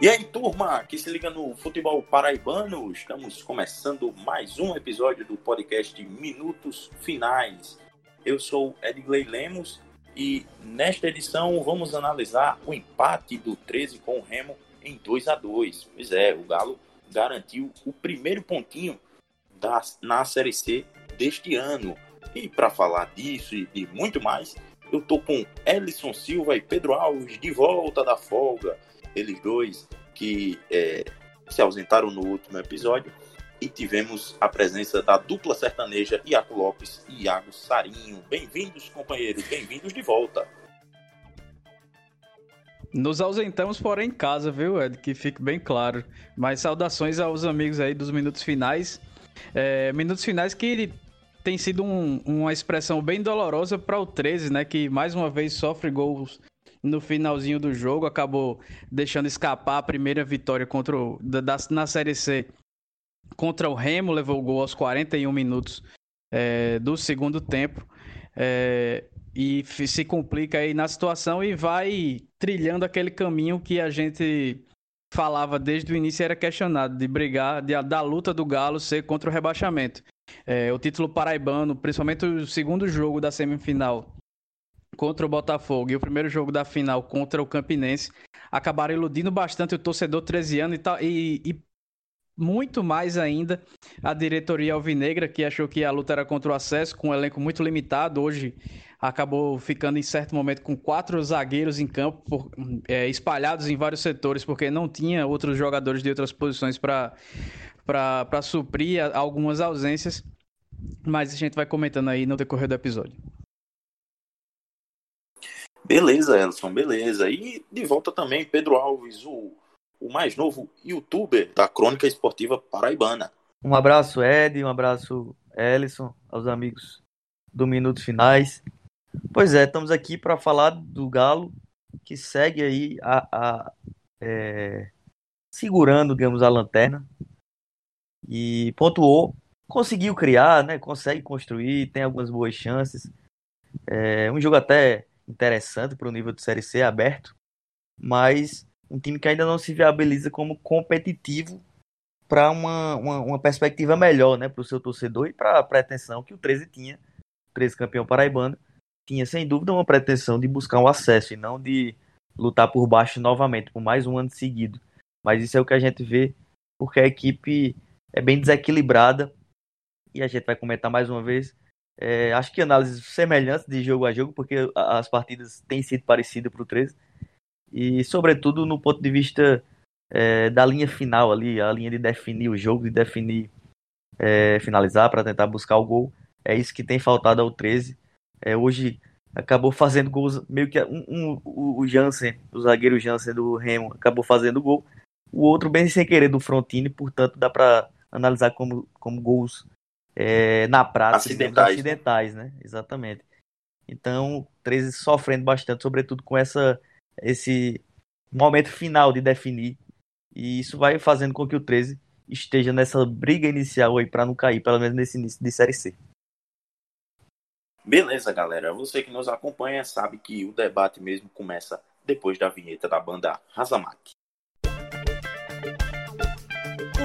E aí, turma, que se liga no futebol paraibano, estamos começando mais um episódio do podcast Minutos Finais. Eu sou Edgley Lemos e nesta edição vamos analisar o empate do 13 com o Remo em 2 a 2 Pois é, o Galo garantiu o primeiro pontinho da, na Série C deste ano. E para falar disso e de muito mais, eu tô com Ellison Silva e Pedro Alves de volta da folga eles dois que é, se ausentaram no último episódio. E tivemos a presença da dupla sertaneja Iaco Lopes e Iago Sarinho. Bem-vindos, companheiros, bem-vindos de volta. Nos ausentamos, porém, em casa, viu, Ed? Que fique bem claro. Mas saudações aos amigos aí dos minutos finais. É, minutos finais que tem sido um, uma expressão bem dolorosa para o 13, né? Que mais uma vez sofre gols no finalzinho do jogo, acabou deixando escapar a primeira vitória contra o, da, na Série C contra o Remo, levou o gol aos 41 minutos é, do segundo tempo. É, e se complica aí na situação e vai trilhando aquele caminho que a gente falava desde o início era questionado de brigar, de, da luta do Galo ser contra o rebaixamento. É, o título paraibano, principalmente o segundo jogo da semifinal, contra o Botafogo e o primeiro jogo da final contra o Campinense acabaram iludindo bastante o torcedor 13 anos e, e, e muito mais ainda a diretoria alvinegra, que achou que a luta era contra o acesso, com um elenco muito limitado. Hoje acabou ficando em certo momento com quatro zagueiros em campo, por, é, espalhados em vários setores, porque não tinha outros jogadores de outras posições para suprir algumas ausências. Mas a gente vai comentando aí no decorrer do episódio. Beleza, Elson, beleza. E de volta também Pedro Alves, o, o mais novo youtuber da Crônica Esportiva Paraibana. Um abraço, Ed, um abraço, Ellison, aos amigos do Minutos Finais. Pois é, estamos aqui para falar do Galo, que segue aí a, a é, segurando, digamos, a lanterna. E pontuou, conseguiu criar, né? Consegue construir, tem algumas boas chances. É um jogo até interessante para o nível de Série C aberto, mas um time que ainda não se viabiliza como competitivo para uma, uma, uma, perspectiva melhor né, para o seu torcedor e para a pretensão que o 13 tinha, o 13 campeão paraibano, tinha sem dúvida uma pretensão de buscar um acesso e não de lutar por baixo novamente, por mais um ano seguido. Mas isso é o que a gente vê, porque a equipe é bem desequilibrada e a gente vai comentar mais uma vez é, acho que análises semelhantes de jogo a jogo, porque as partidas têm sido parecidas para o 13. E, sobretudo, no ponto de vista é, da linha final ali, a linha de definir o jogo, de definir, é, finalizar para tentar buscar o gol. É isso que tem faltado ao 13. É, hoje acabou fazendo gols, meio que um, um, o Jansen, o zagueiro Jansen do Remo, acabou fazendo gol. O outro bem sem querer do Frontini, portanto dá para analisar como, como gols é, na prática acidentais. acidentais, né? Exatamente. Então, 13 sofrendo bastante, sobretudo com essa esse momento final de definir. E isso vai fazendo com que o 13 esteja nessa briga inicial aí para não cair, pelo menos nesse início de série C. Beleza, galera. Você que nos acompanha sabe que o debate mesmo começa depois da vinheta da banda Razamac.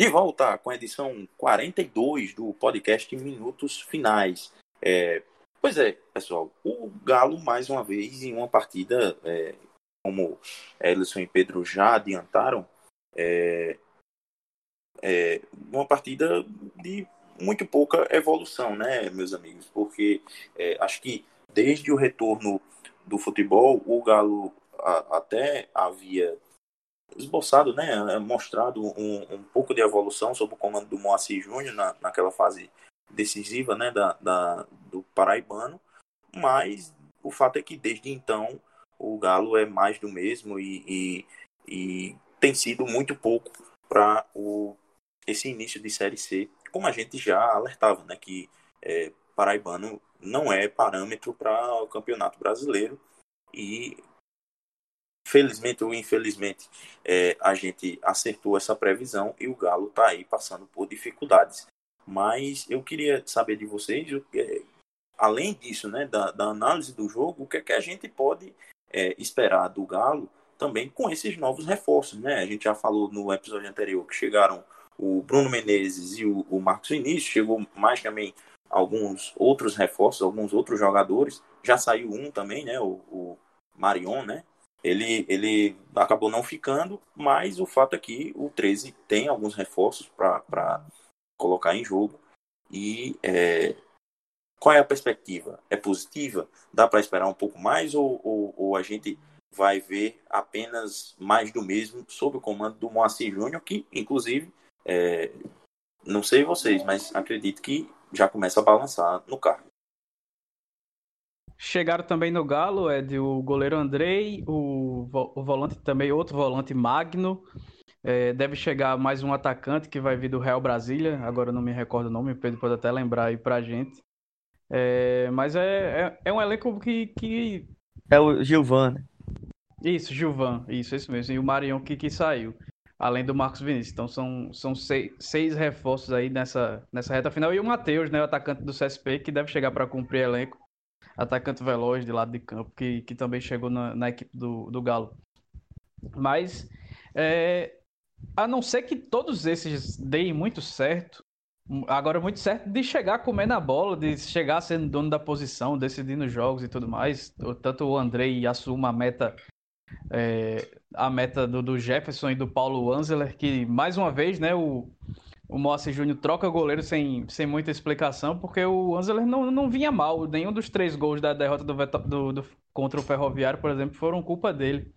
De volta com a edição 42 do podcast Minutos Finais. É, pois é, pessoal, o Galo, mais uma vez, em uma partida, é, como Ellison e Pedro já adiantaram, é, é, uma partida de muito pouca evolução, né, meus amigos? Porque é, acho que desde o retorno do futebol, o Galo a, até havia esboçado, né, é, mostrado um, um pouco de evolução sob o comando do Moacir Júnior na, naquela fase decisiva, né, da, da, do Paraibano, mas o fato é que desde então o Galo é mais do mesmo e, e, e tem sido muito pouco para esse início de Série C como a gente já alertava, né, que é, paraibano não é parâmetro para o campeonato brasileiro e felizmente ou infelizmente é, a gente acertou essa previsão e o Galo está aí passando por dificuldades. Mas eu queria saber de vocês, é, além disso, né, da, da, análise do jogo, o que é que a gente pode é, esperar do Galo também com esses novos reforços, né? A gente já falou no episódio anterior que chegaram o Bruno Menezes e o, o Marcos Vinícius, chegou mais também alguns outros reforços, alguns outros jogadores. Já saiu um também, né? O, o Marion, né? Ele, ele acabou não ficando, mas o fato é que o 13 tem alguns reforços para colocar em jogo. E é, qual é a perspectiva? É positiva? Dá para esperar um pouco mais ou, ou, ou, a gente vai ver apenas mais do mesmo sob o comando do Moacir Júnior, que inclusive, é, não sei vocês, mas acredito que já começa a balançar no carro. Chegaram também no Galo, é de o goleiro Andrei, o, o volante também, outro volante Magno. É, deve chegar mais um atacante que vai vir do Real Brasília, agora não me recordo o nome, o Pedro pode até lembrar aí pra gente. É, mas é, é, é, um elenco que, que. É o Gilvan, né? Isso, Gilvan, isso, isso mesmo. E o Marion que, que saiu além do Marcos Vinícius. Então são, são seis, seis reforços aí nessa, nessa reta final. E o Matheus, né, o atacante do CSP, que deve chegar para cumprir elenco. Atacante veloz de lado de campo, que, que também chegou na, na equipe do, do Galo. Mas, é, a não ser que todos esses deem muito certo, agora muito certo de chegar comendo a bola, de chegar sendo dono da posição, decidindo jogos e tudo mais. Tanto o Andrei assuma a meta é, a meta do, do, Jefferson e do Paulo Wanzeler, que mais uma vez, né, o, o Moacir Júnior troca goleiro sem, sem muita explicação, porque o Wanzeler não, não vinha mal. Nenhum dos três gols da derrota do, do, do, contra o Ferroviário, por exemplo, foram culpa dele.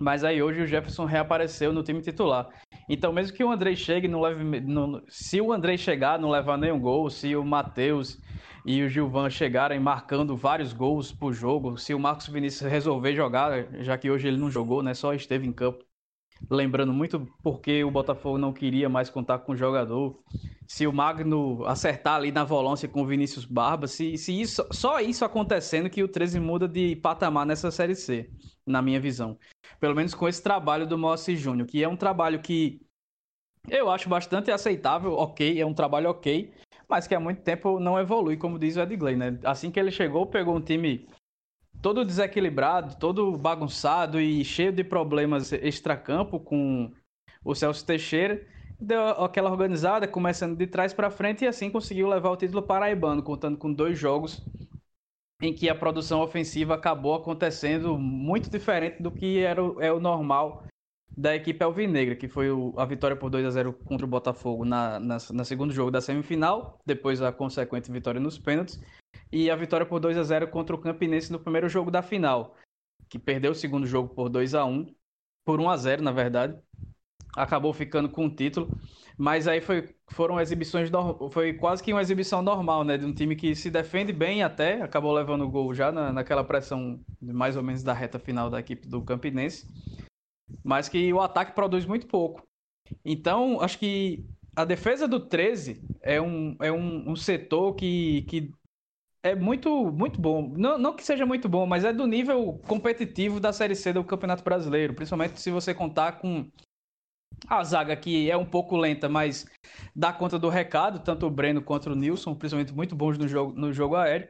Mas aí hoje o Jefferson reapareceu no time titular. Então, mesmo que o Andrei chegue, não leve, não, se o Andrei chegar, não levar nenhum gol, se o Matheus e o Gilvan chegarem marcando vários gols por jogo, se o Marcos Vinícius resolver jogar, já que hoje ele não jogou, né, só esteve em campo, lembrando muito porque o Botafogo não queria mais contar com o jogador, se o Magno acertar ali na volância com o Vinícius Barba, se, se isso, só isso acontecendo que o 13 muda de patamar nessa Série C, na minha visão. Pelo menos com esse trabalho do Moacir Júnior, que é um trabalho que eu acho bastante aceitável, ok, é um trabalho ok, mas que há muito tempo não evolui, como diz o Edgley, né? Assim que ele chegou, pegou um time todo desequilibrado, todo bagunçado e cheio de problemas extracampo com o Celso Teixeira, deu aquela organizada, começando de trás para frente e assim conseguiu levar o título paraibano, contando com dois jogos em que a produção ofensiva acabou acontecendo muito diferente do que era o, é o normal da equipe alvinegra, que foi o, a vitória por 2 a 0 contra o Botafogo na, na, na, segundo jogo da semifinal, depois a consequente vitória nos pênaltis, e a vitória por 2 a 0 contra o Campinense no primeiro jogo da final, que perdeu o segundo jogo por 2 a 1 por 1 a 0 na verdade, acabou ficando com o título, mas aí foi, foram exibições, foi quase que uma exibição normal, né, de um time que se defende bem até, acabou levando o gol já na, naquela pressão mais ou menos da reta final da equipe do Campinense, mas que o ataque produz muito pouco. Então, acho que a defesa do 13 é um, é um, um setor que, que é muito, muito bom. Não, não que seja muito bom, mas é do nível competitivo da Série C do Campeonato Brasileiro. Principalmente se você contar com a zaga que é um pouco lenta, mas dá conta do recado, tanto o Breno quanto o Nilson, principalmente muito bons no jogo, no jogo aéreo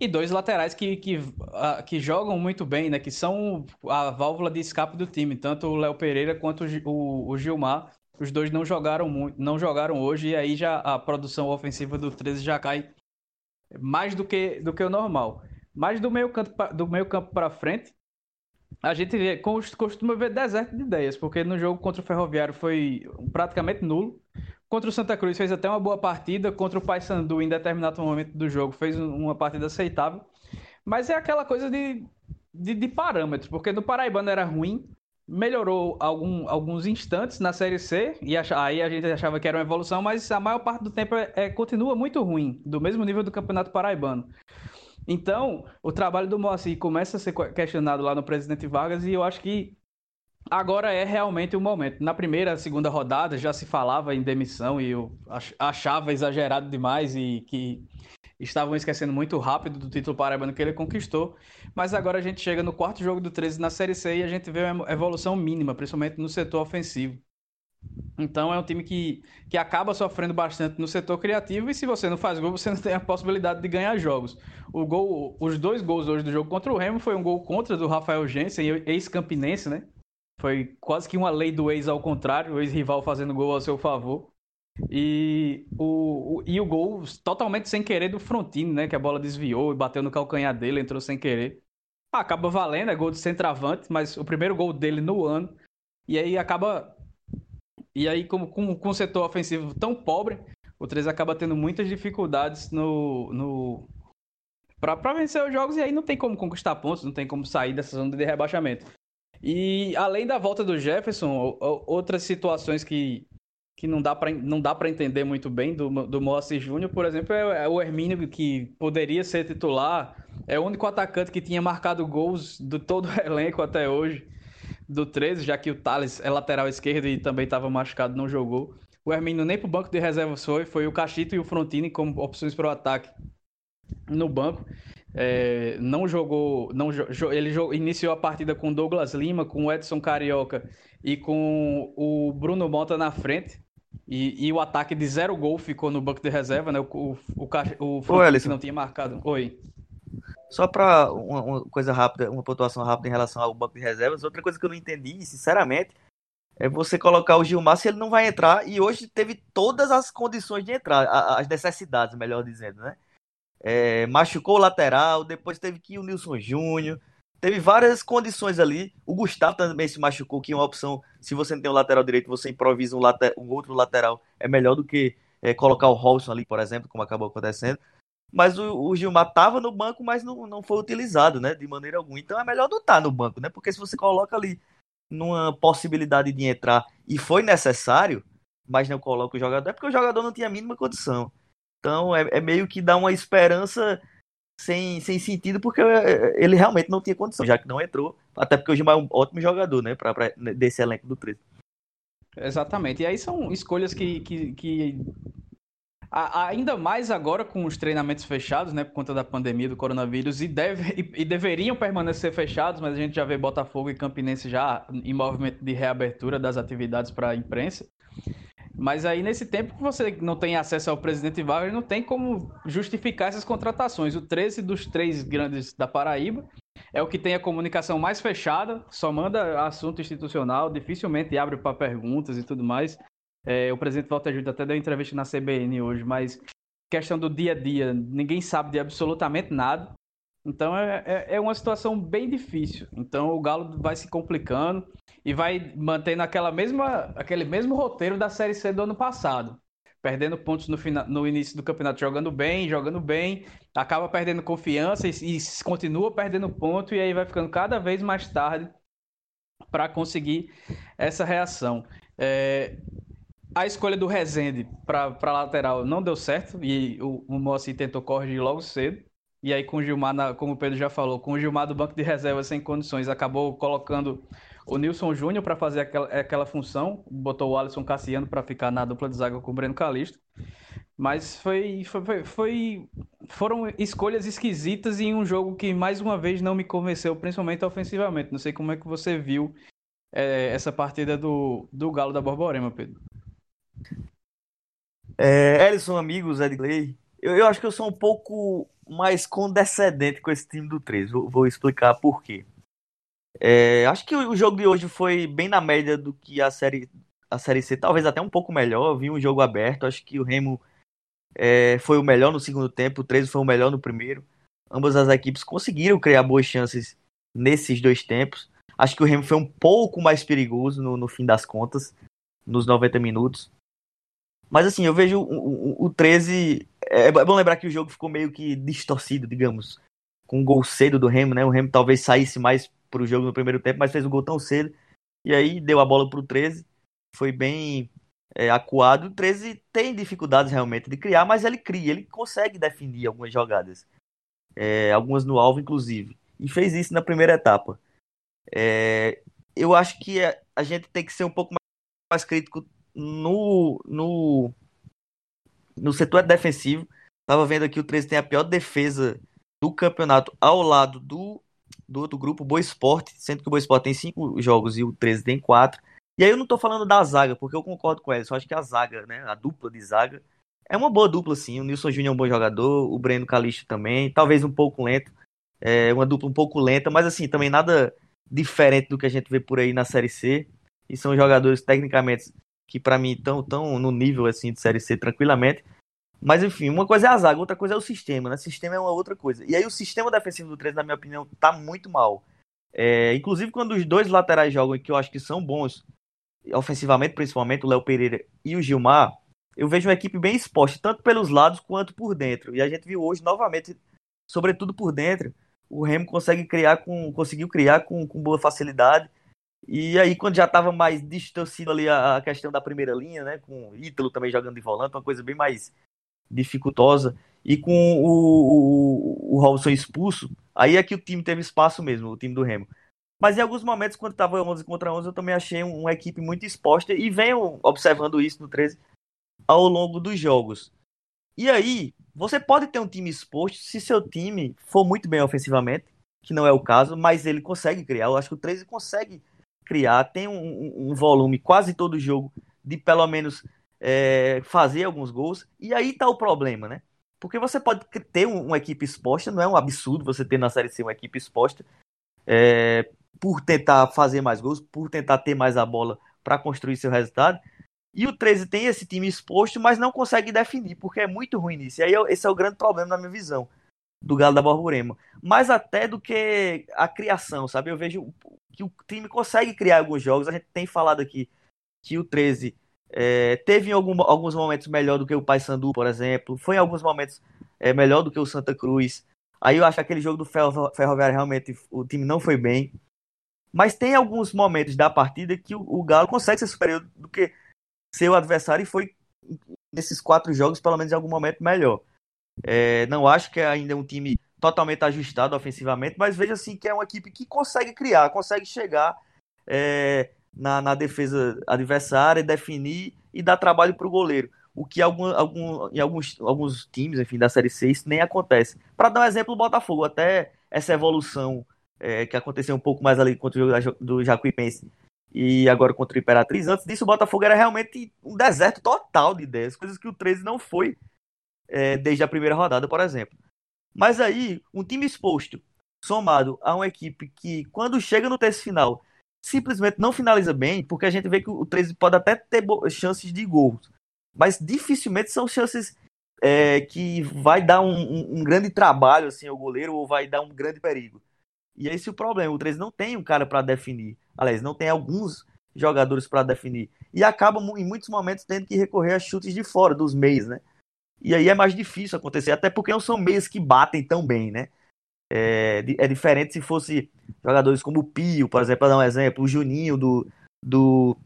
e dois laterais que, que, uh, que jogam muito bem, né? Que são a válvula de escape do time, tanto o Léo Pereira quanto o, o, Gilmar. Os dois não jogaram muito, não jogaram hoje e aí já a produção ofensiva do 13 já cai mais do que, do que o normal. Mas do meio campo do meio campo para frente, a gente vê, costuma ver deserto de ideias, porque no jogo contra o Ferroviário foi praticamente nulo. Contra o Santa Cruz fez até uma boa partida. Contra o Paysandu, em determinado momento do jogo, fez uma partida aceitável. Mas é aquela coisa de, de, de parâmetros, porque no Paraibano era ruim, melhorou algum, alguns instantes na Série C, e aí a gente achava que era uma evolução, mas a maior parte do tempo é, é, continua muito ruim, do mesmo nível do Campeonato Paraibano. Então, o trabalho do Moacir começa a ser questionado lá no Presidente Vargas, e eu acho que agora é realmente o momento. Na primeira, segunda rodada já se falava em demissão e eu achava exagerado demais e que estavam esquecendo muito rápido do título paraibano que ele conquistou. Mas agora a gente chega no quarto jogo do 13 na Série C e a gente vê uma evolução mínima, principalmente no setor ofensivo. Então é um time que, que acaba sofrendo bastante no setor criativo e se você não faz gol, você não tem a possibilidade de ganhar jogos. O gol, os dois gols hoje do jogo contra o Remo foi um gol contra do Rafael Jensen, ex-campinense, né? Foi quase que uma lei do ex ao contrário, o ex-rival fazendo gol ao seu favor. E o, o, e o gol totalmente sem querer do Frontino, né? Que a bola desviou e bateu no calcanhar dele, entrou sem querer. Ah, acaba valendo, é gol de centroavante, mas o primeiro gol dele no ano. E aí acaba e aí, com, com, com o setor ofensivo tão pobre, o 13 acaba tendo muitas dificuldades no, no para vencer os jogos e aí não tem como conquistar pontos, não tem como sair dessa zona de rebaixamento. E além da volta do Jefferson, outras situações que, que não dá para entender muito bem do, do Moacir Júnior, por exemplo, é, é, o Hermínio que poderia ser titular, é o único atacante que tinha marcado gols do todo o elenco até hoje do 13, já que o Thales é lateral esquerdo e também estava machucado, não jogou. O Hermínio nem para o banco de reservas foi, foi o Cachito e o Frontini como opções para o ataque no banco. É, não jogou, não ele jogou, iniciou a partida com Douglas Lima, com o Edson Carioca e com o Bruno Mota na frente. E, e o ataque de zero gol ficou no banco de reserva, né? O, o, o, o Frontini não tinha marcado. Oi. Só para uma, uma, coisa rápida, uma pontuação rápida em relação ao banco de reservas, outra coisa que eu não entendi, sinceramente, é você colocar o Gilmar se ele não vai entrar, e hoje teve todas as condições de entrar, as necessidades, melhor dizendo, né? É, machucou o lateral, depois teve que ir o Nilson Júnior, teve várias condições ali. O Gustavo também se machucou, que é uma opção, se você não tem um lateral direito, você improvisa um, later, um outro lateral, é melhor do que é, colocar o Rolson ali, por exemplo, como acabou acontecendo mas o, o Gilmar estava no banco, mas não, não foi utilizado, né? De maneira alguma. Então é melhor não estar tá no banco, né? Porque se você coloca ali numa possibilidade de entrar e foi necessário, mas não coloca o jogador, é porque o jogador não tinha a mínima condição. Então é, é meio que dá uma esperança sem, sem sentido, porque é, ele realmente não tinha condição, já que não entrou. Até porque o Gilmar é um ótimo jogador, né? Pra, pra desse elenco do 13. Exatamente. E aí são escolhas que, que, que ainda mais agora com os treinamentos fechados, né, por conta da pandemia do coronavírus, e, deve, e, e, deveriam permanecer fechados, mas a gente já vê Botafogo e Campinense já em movimento de reabertura das atividades para a imprensa. Mas aí, nesse tempo que você não tem acesso ao presidente Wagner, não tem como justificar essas contratações. O 13 dos três grandes da Paraíba é o que tem a comunicação mais fechada, só manda assunto institucional, dificilmente abre para perguntas e tudo mais. É, o presidente Walter Júlio até deu entrevista na CBN hoje, mas questão do dia a dia, ninguém sabe de absolutamente nada. Então é, é, é uma situação bem difícil. Então o Galo vai se complicando e vai mantendo aquela mesma, aquele mesmo roteiro da Série C do ano passado. Perdendo pontos no, final, no início do campeonato, jogando bem, jogando bem, acaba perdendo confiança e, e continua perdendo ponto, e aí vai ficando cada vez mais tarde para conseguir essa reação. É, a escolha do Rezende para lateral não deu certo e o, o Moacir tentou corrigir logo cedo. E aí com o Gilmar, na, como o Pedro já falou, com o Gilmar do banco de reserva sem condições, acabou colocando o Nilson Júnior para fazer aquela, aquela função, botou o Alisson Cassiano para ficar na dupla de zaga com o Breno Calixto. Mas foi, foi, foi, foram escolhas esquisitas em um jogo que mais uma vez não me convenceu, principalmente ofensivamente. Não sei como é que você viu é, essa partida do, do Galo da Borborema, Pedro. É, Ellison, amigos, Edgley, eu, eu acho que eu sou um pouco mais condescendente com esse time do 3. Vou, vou explicar por quê. É, acho que o jogo de hoje foi bem na média do que a série, a série C, talvez até um pouco melhor. Eu vi um jogo aberto. Acho que o Remo é, foi o melhor no segundo tempo, o 13 foi o melhor no primeiro. Ambas as equipes conseguiram criar boas chances nesses dois tempos. Acho que o Remo foi um pouco mais perigoso no, no fim das contas, nos 90 minutos. Mas assim, eu vejo o, o, o 13. É, é bom lembrar que o jogo ficou meio que distorcido, digamos. Com um gol cedo do Remo, né? O Remo talvez saísse mais pro jogo no primeiro tempo, mas fez o gol tão cedo. E aí deu a bola pro 13. Foi bem é, acuado. O 13 tem dificuldades realmente de criar, mas ele cria, ele consegue definir algumas jogadas. É, algumas no alvo, inclusive. E fez isso na primeira etapa. É, eu acho que a gente tem que ser um pouco mais crítico no, no, no setor defensivo. Tava vendo aqui o 13 tem a pior defesa do campeonato ao lado do, do outro grupo, Boa Esporte, sendo que o Boa Esporte tem cinco jogos e o 13 tem quatro. E aí eu não tô falando da zaga, porque eu concordo com ela, só acho que a zaga, né, a dupla de zaga, é uma boa dupla, sim. O Nilson Júnior é um bom jogador, o Breno Calixto também, talvez um pouco lento, é uma dupla um pouco lenta, mas assim, também nada diferente do que a gente vê por aí na Série C. E são jogadores tecnicamente que para mim estão tão no nível assim de Série C tranquilamente. Mas enfim, uma coisa é a zaga, outra coisa é o sistema, né? O sistema é uma outra coisa. E aí o sistema defensivo do 13, na minha opinião, tá muito mal. É, inclusive quando os dois laterais jogam, que eu acho que são bons, ofensivamente principalmente, o Léo Pereira e o Gilmar, eu vejo uma equipe bem exposta, tanto pelos lados quanto por dentro. E a gente viu hoje, novamente, sobretudo por dentro, o Remo consegue criar com, conseguiu criar com, com boa facilidade. E aí, quando já estava mais distorcido ali a, a, questão da primeira linha, né? Com o Ítalo também jogando de volante, uma coisa bem mais dificultosa. E com o, o, o Robson expulso, aí é que o time teve espaço mesmo, o time do Remo. Mas em alguns momentos, quando estava 11 contra 11, eu também achei uma equipe muito exposta e venho observando isso no 13 ao longo dos jogos. E aí, você pode ter um time exposto se seu time for muito bem ofensivamente, que não é o caso, mas ele consegue criar. Eu acho que o 13 consegue criar, tem um, um volume quase todo jogo de pelo menos é, fazer alguns gols. E aí tá o problema, né? Porque você pode ter um, uma equipe exposta, não é um absurdo você ter na Série C uma equipe exposta, é, por tentar fazer mais gols, por tentar ter mais a bola para construir seu resultado. E o 13 tem esse time exposto, mas não consegue definir, porque é muito ruim nisso. E aí esse é o grande problema na minha visão do Galo da Borborema. Mais até do que a criação, sabe? Eu vejo que o time consegue criar alguns jogos. A gente tem falado aqui que o 13 é, teve em algum, alguns momentos melhor do que o Paysandu, por exemplo. Foi em alguns momentos é, melhor do que o Santa Cruz. Aí eu acho que aquele jogo do Ferroviário realmente o time não foi bem. Mas tem alguns momentos da partida que o, o Galo consegue ser superior do que seu adversário e foi nesses quatro jogos, pelo menos em algum momento, melhor. É, não acho que é ainda um time totalmente ajustado ofensivamente, mas veja assim que é uma equipe que consegue criar, consegue chegar é, na, na, defesa adversária, definir e dar trabalho para o goleiro. O que algum, algum, em alguns, alguns times, enfim, da Série C, nem acontece. Para dar um exemplo, o Botafogo, até essa evolução é, que aconteceu um pouco mais ali contra o jogo do Jacuipense e agora contra o Imperatriz. Antes disso, o Botafogo era realmente um deserto total de ideias, coisas que o 13 não foi é, desde a primeira rodada, por exemplo. Mas aí, um time exposto, somado a uma equipe que, quando chega no terço final, simplesmente não finaliza bem, porque a gente vê que o 13 pode até ter chances de gols, mas dificilmente são chances é, que vai dar um, um, um, grande trabalho assim ao goleiro ou vai dar um grande perigo. E esse é o problema. O 13 não tem um cara para definir. Aliás, não tem alguns jogadores para definir. E acaba em muitos momentos tendo que recorrer a chutes de fora, dos meios, né? E aí é mais difícil acontecer, até porque não são meios que batem tão bem, né? É, é diferente se fosse jogadores como o Pio, por exemplo, para dar um exemplo, o Juninho do, do,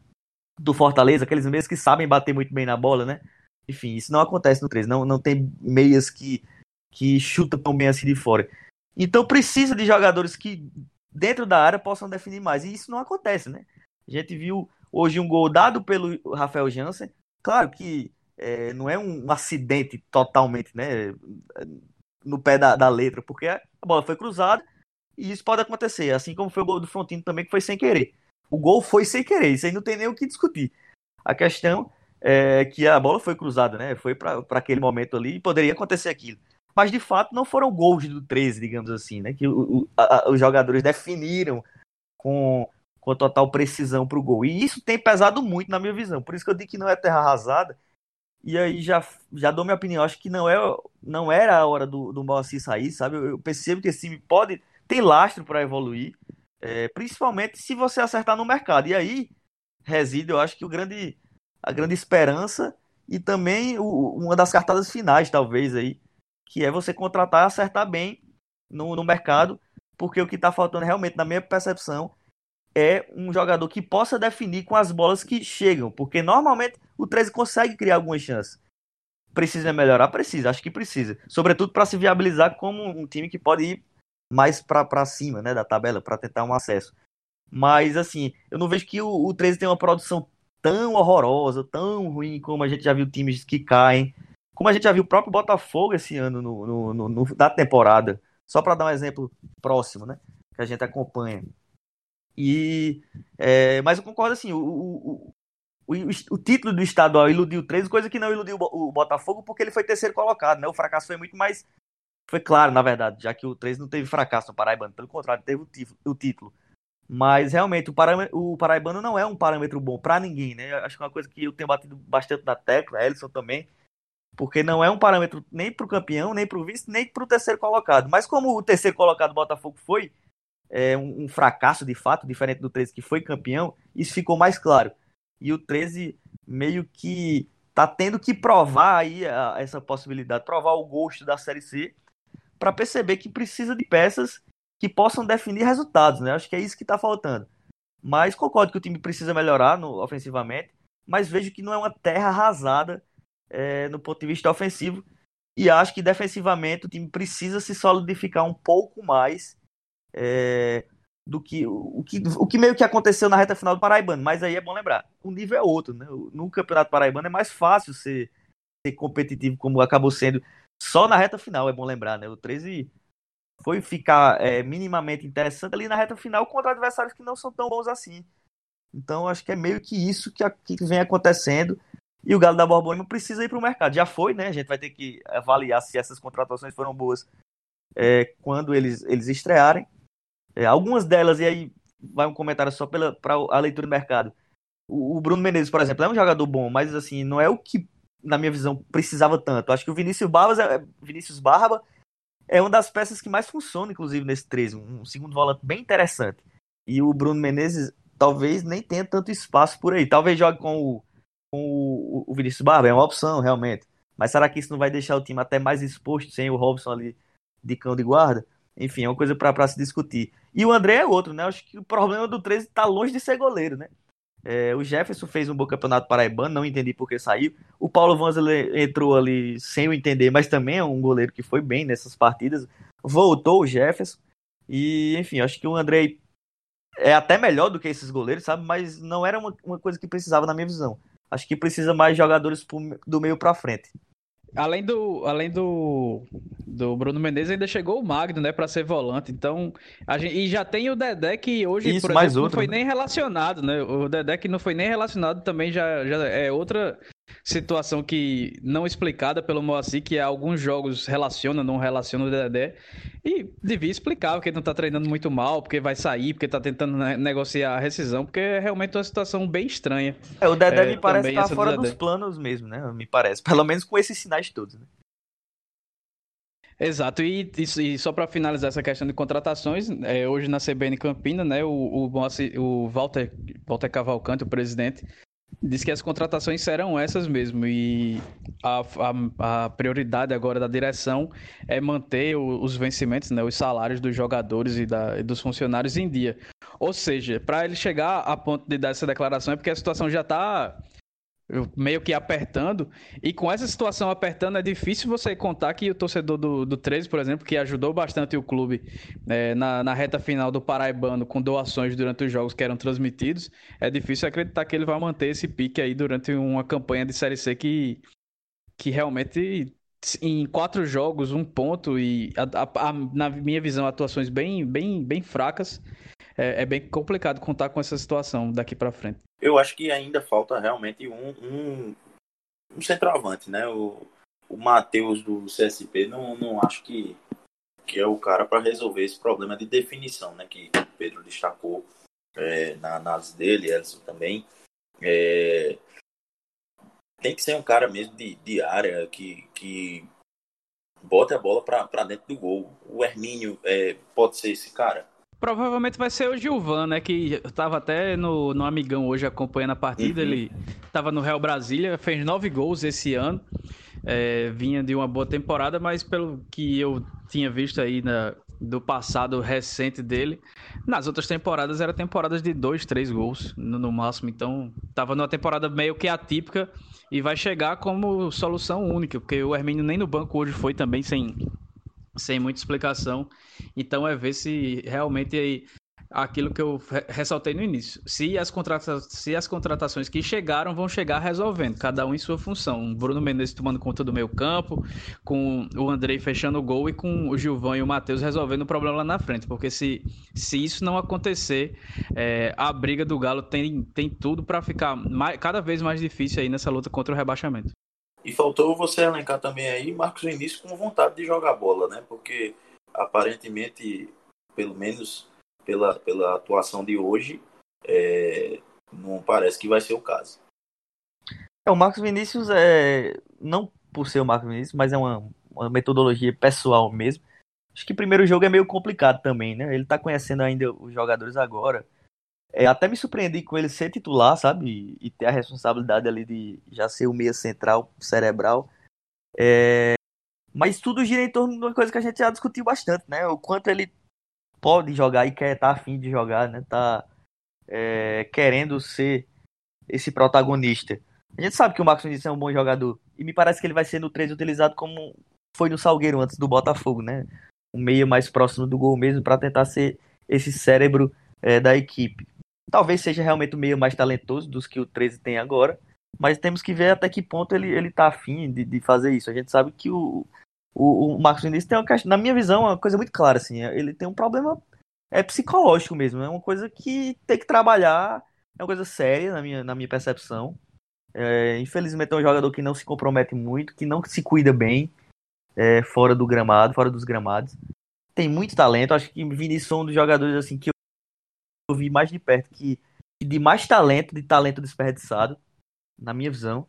do Fortaleza, aqueles meios que sabem bater muito bem na bola, né? Enfim, isso não acontece no 13. Não, não tem meias que, que chutam tão bem assim de fora. Então precisa de jogadores que dentro da área possam definir mais. E isso não acontece, né? A gente viu hoje um gol dado pelo Rafael Jansen. Claro que é, não é um acidente totalmente, né? No pé da, da letra, porque a bola foi cruzada e isso pode acontecer. Assim como foi o gol do Frontino também, que foi sem querer. O gol foi sem querer, isso aí não tem nem o que discutir. A questão é que a bola foi cruzada, né? Foi para aquele momento ali e poderia acontecer aquilo mas de fato não foram gols do 13, digamos assim, né? Que o, o, a, os jogadores definiram com, com total precisão para o gol. E isso tem pesado muito na minha visão. Por isso que eu digo que não é terra arrasada. E aí já, já dou minha opinião. Acho que não, é, não era a hora do, do Moacir sair, sabe? Eu, eu percebo que esse time pode ter lastro para evoluir, é, principalmente se você acertar no mercado. E aí reside, eu acho que o grande, a grande esperança e também o, uma das cartadas finais, talvez, aí, que é você contratar e acertar bem no, no mercado, porque o que está faltando realmente, na minha percepção, é um jogador que possa definir com as bolas que chegam, porque normalmente o 13 consegue criar algumas chances. Precisa melhorar? Precisa, acho que precisa. Sobretudo para se viabilizar como um time que pode ir mais para cima né, da tabela, para tentar um acesso. Mas, assim, eu não vejo que o, o 13 tem uma produção tão horrorosa, tão ruim como a gente já viu times que caem. Como a gente já viu o próprio Botafogo esse ano no, no, no, no da temporada. Só para dar um exemplo próximo, né? Que a gente acompanha. E, é, mas eu concordo assim, o, o, o, o, título do estadual iludiu 13, coisa que não iludiu o Botafogo porque ele foi terceiro colocado, né? O fracasso foi muito mais. Foi claro, na verdade, já que o 13 não teve fracasso no Paraibano, pelo contrário, teve o, título. Mas realmente, o, o Paraibano não é um parâmetro bom para ninguém, né? Acho que é uma coisa que eu tenho batido bastante na tecla, Ellison também, porque não é um parâmetro nem para o campeão, nem para o vice, nem para o terceiro colocado. Mas como o terceiro colocado Botafogo foi é, um, um, fracasso de fato, diferente do 13 que foi campeão, isso ficou mais claro. E o 13 meio que tá tendo que provar aí a, essa possibilidade, provar o gosto da Série C, para perceber que precisa de peças que possam definir resultados, né? Acho que é isso que está faltando. Mas concordo que o time precisa melhorar no, ofensivamente, mas vejo que não é uma terra arrasada é, no ponto de vista ofensivo. E acho que defensivamente o time precisa se solidificar um pouco mais é, do que o, que o que meio que aconteceu na reta final do Paraibano. Mas aí é bom lembrar, o nível é outro, né? No Campeonato Paraibano é mais fácil ser, ser competitivo como acabou sendo só na reta final, é bom lembrar, né? O 13 foi ficar é, minimamente interessante ali na reta final contra adversários que não são tão bons assim. Então acho que é meio que isso que, que vem acontecendo. E o Galo da Borborema precisa ir para o mercado. Já foi, né? A gente vai ter que avaliar se essas contratações foram boas é, quando eles, eles estrearem. É, algumas delas, e aí vai um comentário só para a leitura do mercado. O, o, Bruno Menezes, por exemplo, é um jogador bom, mas assim, não é o que, na minha visão, precisava tanto. Acho que o Vinícius, Barbas é, Vinícius Barba é uma das peças que mais funciona, inclusive, nesse 13. Um segundo volante bem interessante. E o Bruno Menezes talvez nem tenha tanto espaço por aí. Talvez jogue com o, com o, o Vinícius Barba, é uma opção, realmente. Mas será que isso não vai deixar o time até mais exposto sem o Robson ali de cão de guarda? Enfim, é uma coisa para se discutir. E o André é outro, né? Acho que o problema do 13 está longe de ser goleiro, né? É, o Jefferson fez um bom campeonato paraibano, não entendi por que saiu. O Paulo Vanzler entrou ali sem eu entender, mas também é um goleiro que foi bem nessas partidas. Voltou o Jefferson. E, enfim, acho que o André é até melhor do que esses goleiros, sabe? Mas não era uma, uma coisa que precisava na minha visão. Acho que precisa mais jogadores do meio para frente. Além do, além do, do Bruno Menezes, ainda chegou o Magno, né, para ser volante. Então, a gente, e já tem o Dedé que hoje, Isso, por exemplo, outro, não foi né? nem relacionado, né? O Dedé que não foi nem relacionado também já, já é outra situação que não explicada pelo Moacir, que alguns jogos relaciona, não relaciona o Dedé. E devia explicar, porque não tá treinando muito mal, porque vai sair, porque tá tentando negociar a rescisão, porque é realmente uma situação bem estranha. É, o Dedé é, me parece estar tá fora do dos planos mesmo, né? Me parece. Pelo menos com esses sinais todos, né? Exato, e, e, e só para finalizar essa questão de contratações, é, hoje na CBN Campina, né, o, o, o Walter, Walter Cavalcante, o presidente, Diz que as contratações serão essas mesmo e a, a, a prioridade agora da direção é manter o, os vencimentos, né, os salários dos jogadores e, da, e dos funcionários em dia. Ou seja, para ele chegar a ponto de dar essa declaração é porque a situação já está meio que apertando. E com essa situação apertando, é difícil você contar que o torcedor do, do 13, por exemplo, que ajudou bastante o clube é, na, na reta final do Paraibano com doações durante os jogos que eram transmitidos, é difícil acreditar que ele vai manter esse pique aí durante uma campanha de Série C que, que realmente. Em quatro jogos, um ponto e, a, a, a, na minha visão, atuações bem, bem, bem fracas é, é bem complicado contar com essa situação daqui para frente. Eu acho que ainda falta realmente um, um, um centroavante, né? O, o Matheus do CSP não, não acho que, que é o cara para resolver esse problema de definição, né? Que o Pedro destacou é, na análise dele, Elson também. É, tem que ser um cara mesmo de, de área que, que bote a bola para dentro do gol. O Hermínio é, pode ser esse cara. Provavelmente vai ser o Gilvan, né? Que tava até no, no Amigão hoje acompanhando a partida. Uhum. Ele tava no Real Brasília, fez nove gols esse ano. É, vinha de uma boa temporada, mas pelo que eu tinha visto aí na, do passado recente dele, nas outras temporadas era temporadas de dois, três gols no, no máximo. Então tava numa temporada meio que atípica e vai chegar como solução única, porque o Hermínio nem no banco hoje foi também sem sem muita explicação. Então é ver se realmente aí aquilo que eu ressaltei no início. Se as, se as contratações que chegaram vão chegar resolvendo, cada um em sua função. O Bruno Menezes tomando conta do meio campo, com o Andrei fechando o gol e com o Gilvão e o Matheus resolvendo o problema lá na frente. Porque se, se isso não acontecer, é, a briga do Galo tem, tem tudo para ficar mais, cada vez mais difícil aí nessa luta contra o rebaixamento. E faltou você elencar também aí Marcos Vinícius com vontade de jogar bola, né? Porque aparentemente, pelo menos pela, pela atuação de hoje, é, não parece que vai ser o caso. É, o Marcos Vinícius é não por ser o Marcos Vinícius, mas é uma, uma metodologia pessoal mesmo. Acho que o primeiro jogo é meio complicado também, né? Ele tá conhecendo ainda os jogadores agora. É, até me surpreendi com ele ser titular, sabe? E, ter a responsabilidade ali de já ser o meia central cerebral. É, mas tudo gira em torno de uma coisa que a gente já discutiu bastante, né? O quanto ele pode jogar e quer estar tá afim de jogar, né? Tá é, querendo ser esse protagonista. A gente sabe que o Marcos Vinícius é um bom jogador. E me parece que ele vai ser no 3 utilizado como foi no Salgueiro antes do Botafogo, né? Um meio mais próximo do gol mesmo para tentar ser esse cérebro é, da equipe. Talvez seja realmente o meio mais talentoso dos que o 13 tem agora. Mas temos que ver até que ponto ele, ele tá afim de, de fazer isso. A gente sabe que o, o, o Marcos Vinícius tem uma na minha visão, uma coisa muito clara, assim, ele tem um problema é psicológico mesmo, é uma coisa que tem que trabalhar, é uma coisa séria na minha, na minha percepção. É, infelizmente é um jogador que não se compromete muito, que não se cuida bem é, fora do gramado, fora dos gramados. Tem muito talento, acho que Vinícius é um dos jogadores assim que eu vi mais de perto, que de mais talento, de talento desperdiçado, na minha visão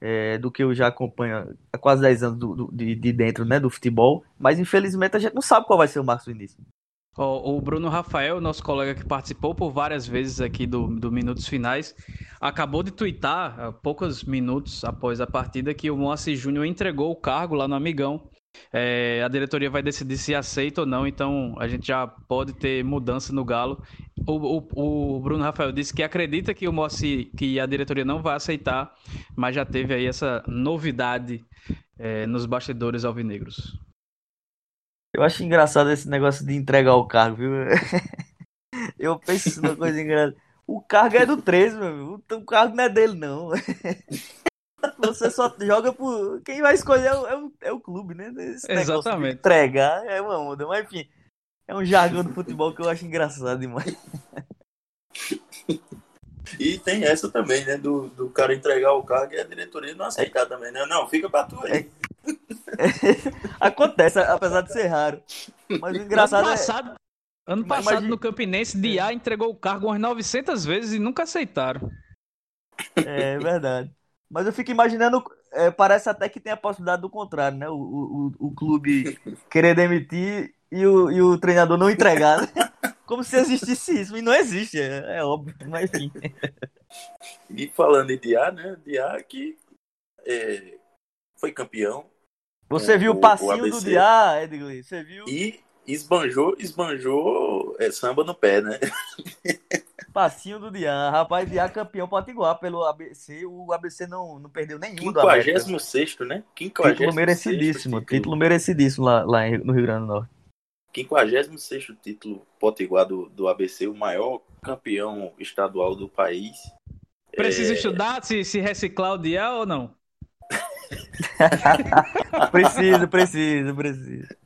é, do que eu já acompanho há quase 10 anos do, do, de, de, dentro né, do futebol, mas infelizmente a gente não sabe qual vai ser o Marcos Vinícius. O, o Bruno Rafael, nosso colega que participou por várias vezes aqui do, do Minutos Finais, acabou de twittar, poucos minutos após a partida, que o Moacir Júnior entregou o cargo lá no Amigão é, a diretoria vai decidir se aceita ou não, então a gente já pode ter mudança no Galo. O, o, o Bruno Rafael disse que acredita que o Mossi, que a diretoria não vai aceitar, mas já teve aí essa novidade é, nos bastidores alvinegros. Eu acho engraçado esse negócio de entregar o cargo, viu? Eu penso numa coisa engraçada. O cargo é do 13, meu. O cargo não é dele, não. Você só joga por. Quem vai escolher é o, é o, é o clube, né? Esse Exatamente. entregar é uma onda. Mas enfim, é um jargão do futebol que eu acho engraçado demais. E tem essa também, né? Do, do cara entregar o cargo e a diretoria não aceitar também, né? Não, fica pra tu aí. Acontece, apesar de ser raro. Mas o engraçado ano passado, é... Ano passado, Imagina... no Campinense, Diá entregou o cargo umas 900 vezes e nunca aceitaram. É verdade. Mas eu fico imaginando, é, parece até que tem a possibilidade do contrário, né? O, o, o clube querer demitir e o, e o treinador não entregar. Né? Como se existisse isso. E não existe, é, é óbvio, mas enfim. E falando em Diá, né? Diá que é, foi campeão. Você viu o, o passinho o do Diá, Edgley? Você viu? E esbanjou, esbanjou é, samba no pé, né? Passinho do Dian. Rapaz, Dian campeão potiguar pelo ABC. O ABC não, não perdeu nenhum 56 né? 56 título merecidíssimo. Título, título merecidíssimo lá, lá no Rio Grande do Norte. 56 título potiguar do, do ABC, o maior campeão estadual do país. Precisa é... estudar se, se reciclar o Dian ou não? preciso, preciso, preciso.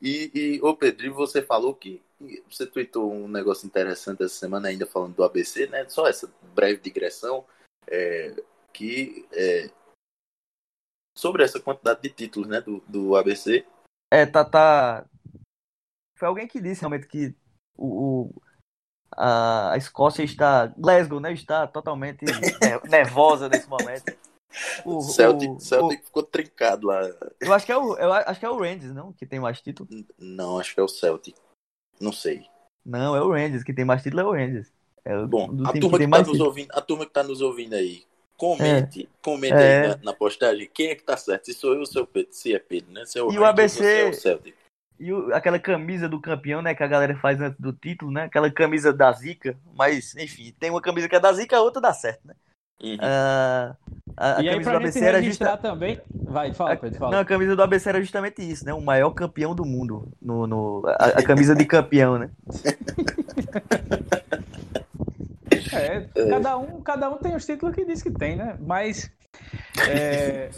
E, e ô Pedro, você falou que você tweetou um negócio interessante essa semana ainda falando do ABC, né? Só essa breve digressão é, que é, sobre essa quantidade de títulos, né, do, do ABC. É, tá, tá. Foi alguém que disse realmente que o, o a, Escócia está Glasgow, né? Está totalmente nervosa nesse momento. O Celtic, o, Celtic o, ficou trincado lá. Eu acho que é o, eu acho que é o Rangers, não? Que tem mais título. Não, acho que é o Celtic. Não sei. Não, é o Rangers, que tem mais título é o Rangers. É o, Bom, a turma que, que tá nos ouvindo, a turma que tá nos ouvindo aí, comente, é. comente é. aí na, na, postagem quem é que tá certo. Se sou eu ou se, Pedro, se é Pedro, né? Se é o e Rangers, o ABC é o Celtic. E o, aquela camisa do campeão, né, que a galera faz antes do título, né? Aquela camisa da Zica, mas enfim, tem uma camisa que é da Zica, a outra dá certo, né? Uhum. Uh, A, a e camisa aí, do ABC era justa... também. Vai, fala, Pedro, fala. Não, a camisa do ABC era justamente isso, né? O maior campeão do mundo. No, no... A, a camisa de campeão, né? É, cada um, cada um tem os títulos que diz que tem, né? Mas é,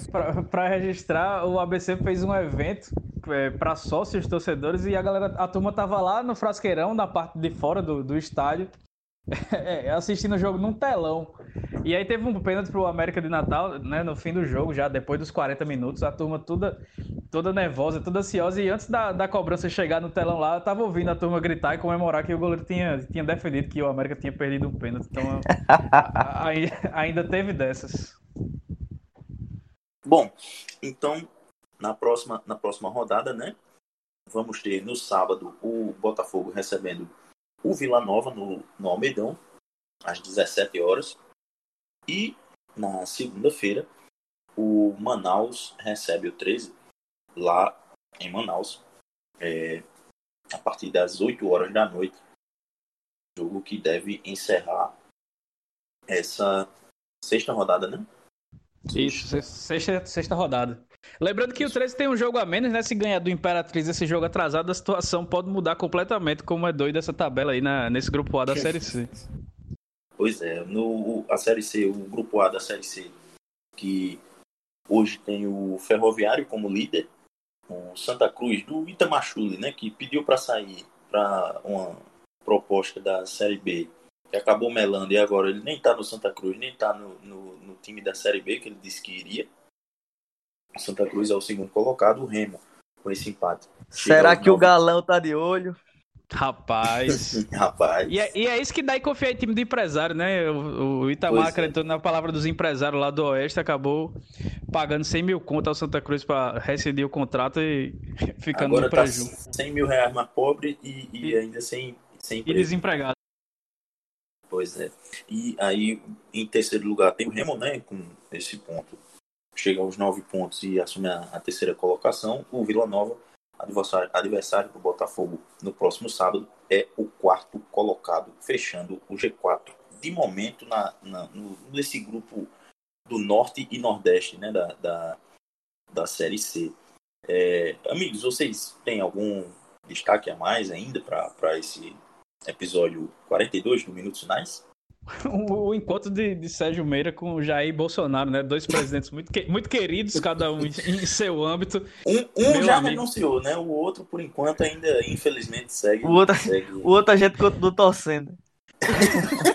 para registrar, o ABC fez um evento é, para sócios torcedores e a galera, a turma tava lá no frasqueirão, na parte de fora do, do estádio, é, assistindo o jogo num telão. E aí teve um pênalti pro América de Natal, né, no fim do jogo, já depois dos 40 minutos, a turma toda, toda nervosa, toda ansiosa, e antes da, da cobrança chegar no telão lá, eu tava ouvindo a turma gritar e comemorar que o goleiro tinha, tinha defendido que o América tinha perdido um pênalti. Então, a, a, ainda teve dessas. Bom, então, na próxima, na próxima rodada, né, vamos ter no sábado o Botafogo recebendo o Vila Nova no, no Almedão, às 17 horas. E na segunda-feira, o Manaus recebe o 13 lá em Manaus, é, a partir das 8 horas da noite. Jogo que deve encerrar essa sexta rodada, né? Isso, sexta, sexta rodada. Lembrando que o 13 tem um jogo a menos, né? Se ganhar do Imperatriz esse jogo atrasado, a situação pode mudar completamente, como é doido essa tabela aí na, nesse grupo A da Série C. Pois é, no a Série C, o grupo A da Série C, que hoje tem o Ferroviário como líder, o Santa Cruz do Itamachule, né? Que pediu para sair para uma proposta da Série B, que acabou melando e agora ele nem tá no Santa Cruz, nem tá no, no, no time da Série B, que ele disse que iria. Santa Cruz é o segundo colocado, o Remo, com esse empate. Será que nove... o Galão tá de olho? Rapaz. Rapaz. E é, e é, isso que dá e confiar em time de empresário, né? O, o Itamar é. acreditou na palavra dos empresários lá do Oeste, acabou pagando 100 mil contas ao Santa Cruz para rescindir o contrato e ficando Agora no tá prejuízo. Tá 100 mil reais mais pobre e, e, e ainda sem, sem E desempregado. Pois é. E aí, em terceiro lugar, tem o Remo, né? Com esse ponto chega aos nove pontos e assume a, a terceira colocação. O Vila Nova, adversário, adversário do Botafogo no próximo sábado, é o quarto colocado, fechando o G4. De momento, na, na no, nesse grupo do Norte e Nordeste né, da, da, da Série C. É, amigos, vocês têm algum destaque a mais ainda para esse episódio 42 do Minutos Finais? o encontro de, de, Sérgio Meira com o Jair Bolsonaro, né? Dois presidentes muito, que, muito queridos, cada um em, em seu âmbito. Um, um já amigo. renunciou, né? O outro, por enquanto, ainda infelizmente segue. O outro, segue... O outro a gente continua torcendo.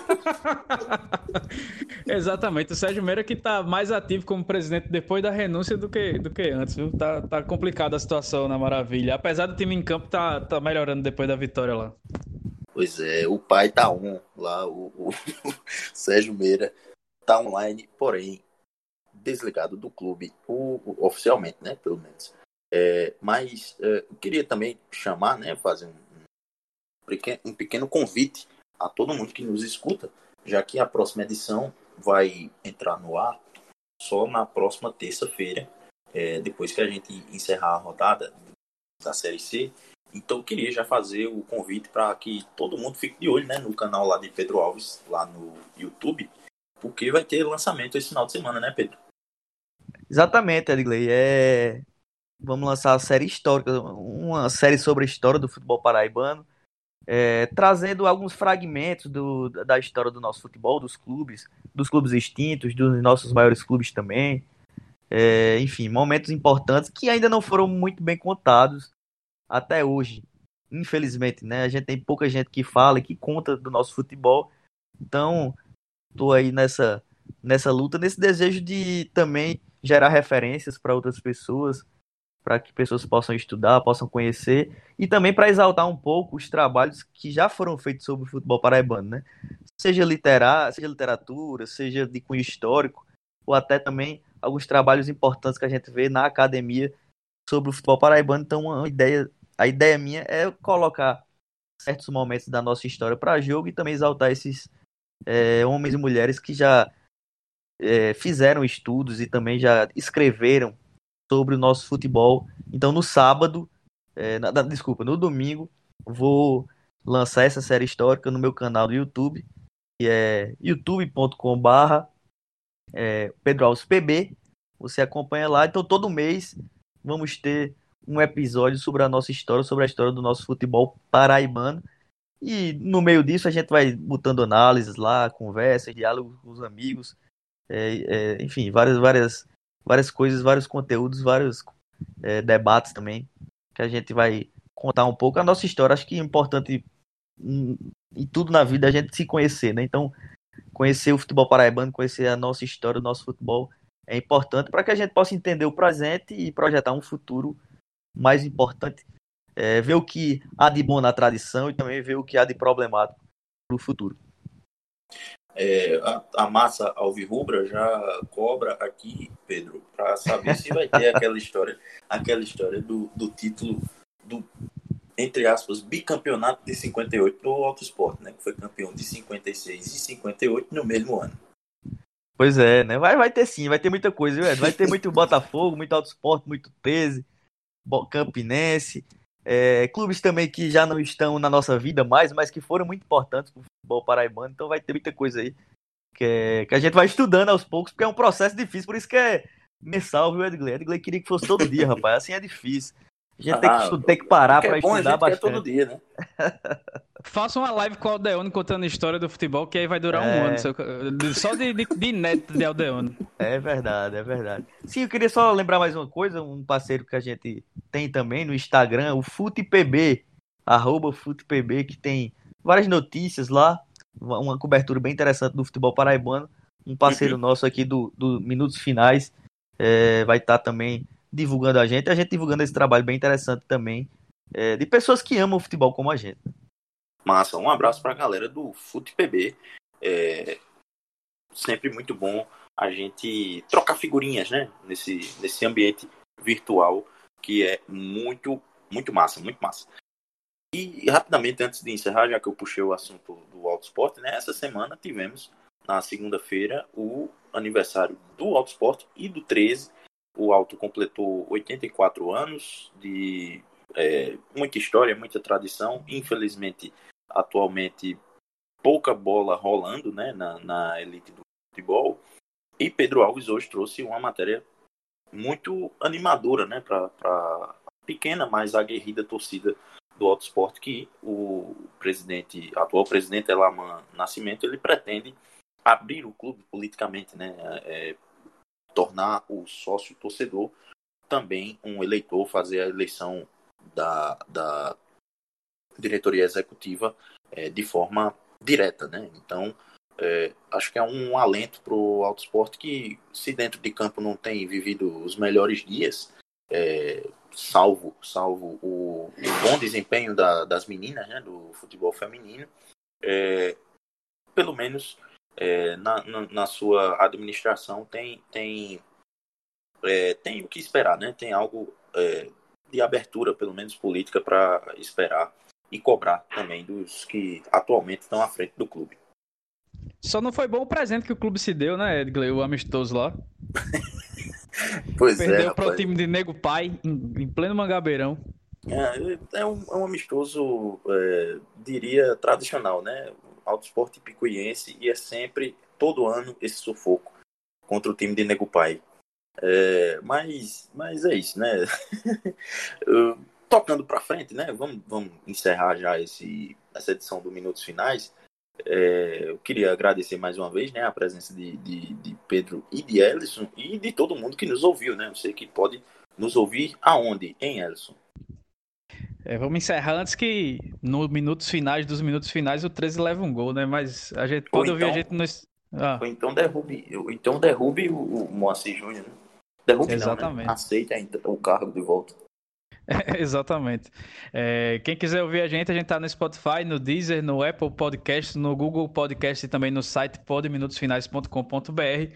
Exatamente, o Sérgio Meira que tá mais ativo como presidente depois da renúncia do que, do que antes, viu? Tá, tá complicada a situação na Maravilha. Apesar do time em campo tá, tá melhorando depois da vitória lá. Pois é, o pai tá on lá, o, o, Sérgio Meira tá online, porém desligado do clube, o, o, oficialmente, né, pelo menos. É, mas é, eu queria também chamar, né, fazer um, um, pequeno, um pequeno convite a todo mundo que nos escuta, já que a próxima edição vai entrar no ar só na próxima terça-feira, é, depois que a gente encerrar a rodada da Série C então eu queria já fazer o convite para que todo mundo fique de olho né, no canal lá de Pedro Alves, lá no YouTube, porque vai ter lançamento esse final de semana, né, Pedro? Exatamente, Edgley. É... Vamos lançar a série histórica, uma série sobre a história do futebol paraibano, é... trazendo alguns fragmentos do... da história do nosso futebol, dos clubes, dos clubes extintos, dos nossos maiores clubes também. É... Enfim, momentos importantes que ainda não foram muito bem contados até hoje. Infelizmente, né? A gente tem pouca gente que fala e que conta do nosso futebol. Então, tô aí nessa nessa luta, nesse desejo de também gerar referências para outras pessoas, para que pessoas possam estudar, possam conhecer e também para exaltar um pouco os trabalhos que já foram feitos sobre o futebol paraibano, né? Seja literar, seja literatura, seja de cunho histórico, ou até também alguns trabalhos importantes que a gente vê na academia sobre o futebol paraibano. Então, uma ideia a ideia minha é colocar certos momentos da nossa história para jogo e também exaltar esses é, homens e mulheres que já é, fizeram estudos e também já escreveram sobre o nosso futebol. Então, no sábado, é, na, desculpa, no domingo, vou lançar essa série histórica no meu canal do YouTube, que é youtube.com/barra é, Pedro Alves PB. Você acompanha lá. Então, todo mês vamos ter um episódio sobre a nossa história, sobre a história do nosso futebol paraibano. E no meio disso a gente vai botando análises lá, conversas, diálogos com os amigos, é, é, enfim, várias, várias, várias coisas, vários conteúdos, vários é, debates também que a gente vai contar um pouco a nossa história. Acho que é importante em, em tudo na vida a gente se conhecer, né? Então, conhecer o futebol paraibano, conhecer a nossa história, o nosso futebol é importante para que a gente possa entender o presente e projetar um futuro mais importante. É, ver o que há de bom na tradição e também ver o que há de problemático para o futuro. É, a, a, massa alvirrubra já cobra aqui, Pedro, para saber se vai ter aquela história, aquela história do, do título do entre aspas, bicampeonato de 58 do Auto Esporte, né? Que foi campeão de 56 e 58 no mesmo ano. Pois é, né? Vai, vai ter sim, vai ter muita coisa, viu? Vai ter muito Botafogo, muito Auto Esporte, muito 13, Campinense. É, clubes também que já não estão na nossa vida mais, mas que foram muito importantes para o futebol paraibano. Então vai ter muita coisa aí que, é, que a gente vai estudando aos poucos, porque é um processo difícil. Por isso que é mensal, viu, Edgley? Edgley queria que fosse todo dia, rapaz. Assim é difícil. A gente ah, tem, que, tem que parar para é estudar bastante. todo dia, né? Faça uma live com o Aldeone contando a história do futebol, que aí vai durar é... um ano. Só de, de, de neto de Aldeone. É verdade, é verdade. Sim, eu queria só lembrar mais uma coisa, um parceiro que a gente tem também no Instagram, o FutePB, arroba FutePB, que tem várias notícias lá, uma cobertura bem interessante do futebol paraibano. Um parceiro uhum. nosso aqui do, do Minutos Finais é, vai estar tá também divulgando a gente, a gente divulgando esse trabalho bem interessante também, é, de pessoas que amam o futebol como a gente. Massa, um abraço para a galera do FutePB. É sempre muito bom a gente trocar figurinhas, né? Nesse, nesse ambiente virtual que é muito, muito massa, muito massa. E rapidamente, antes de encerrar, já que eu puxei o assunto do Autosport, né? Essa semana tivemos, na segunda-feira, o aniversário do Autosport e do 13, o Alto completou 84 anos de é, muita história, muita tradição. Infelizmente, atualmente, pouca bola rolando né, na, na elite do futebol. E Pedro Alves hoje trouxe uma matéria muito animadora né, para a pequena, mas aguerrida torcida do Alto Esporte que o presidente, atual presidente Elaman Nascimento, ele pretende abrir o clube politicamente, né? É, tornar o sócio torcedor também um eleitor, fazer a eleição da, da diretoria executiva é, de forma direta, né? Então, é, acho que é um alento para o Auto Esporte que, se dentro de campo não tem vivido os melhores dias, é, salvo, salvo o, o bom desempenho da, das meninas, né, do futebol feminino, é, pelo menos na, na, na, sua administração tem, tem, tem o que esperar, né? Tem algo de abertura, pelo menos política, para esperar e cobrar também dos que atualmente estão à frente do clube. Só não foi bom o presente que o clube se deu, né, Edgley? O amistoso lá. pois Perdeu é. para o time de Nego Pai, em, em pleno Mangabeirão. É, é, um, é um amistoso, é, diria, tradicional, né? Autosport Picuiense e é sempre, todo ano, esse sufoco contra o time de Nego Pai. É, mas, mas é isso, né? Tocando para frente, né? Vamos, vamos encerrar já esse, essa edição do Minutos Finais. É, eu queria agradecer mais uma vez né, a presença de, de, de, Pedro e de Ellison e de todo mundo que nos ouviu, né? Você que pode nos ouvir aonde, em Ellison? É, vamos encerrar antes que nos minutos finais dos minutos finais o 13 leva um gol, né? Mas a gente pode ouvir então, a gente nos. Ah. Ou então derrube, então derrube o, o Moacir Júnior, né? Derrube Exatamente. Não, né? Aceita o cargo de volta. exatamente. É, quem quiser ouvir a gente, a gente tá no Spotify, no Deezer, no Apple Podcast, no Google Podcast e também no site podminutosfinais.com.br.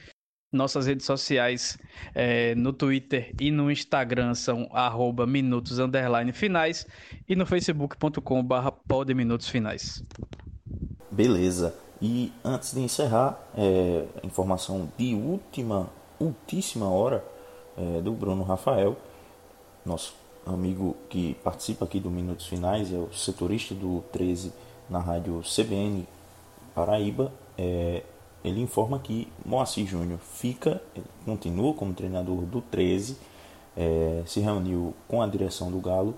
Nossas redes sociais é, no Twitter e no Instagram são arroba minutos finais e no facebook.com barra finais. Beleza. E antes de encerrar, é, informação de última, ultíssima hora é, do Bruno Rafael, nosso amigo que participa aqui do Minutos Finais, é o setorista do 13 na rádio CBN Paraíba. É, ele informa que Moacir Júnior fica, continua como treinador do 13, é, se reuniu com a direção do Galo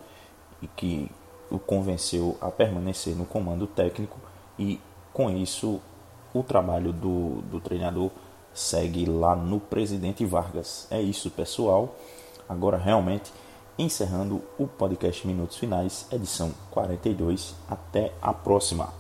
e que o convenceu a permanecer no comando técnico e com isso o trabalho do, do treinador segue lá no Presidente Vargas. É isso, pessoal. Agora realmente encerrando o podcast Minutos Finais, edição 42. Até a próxima.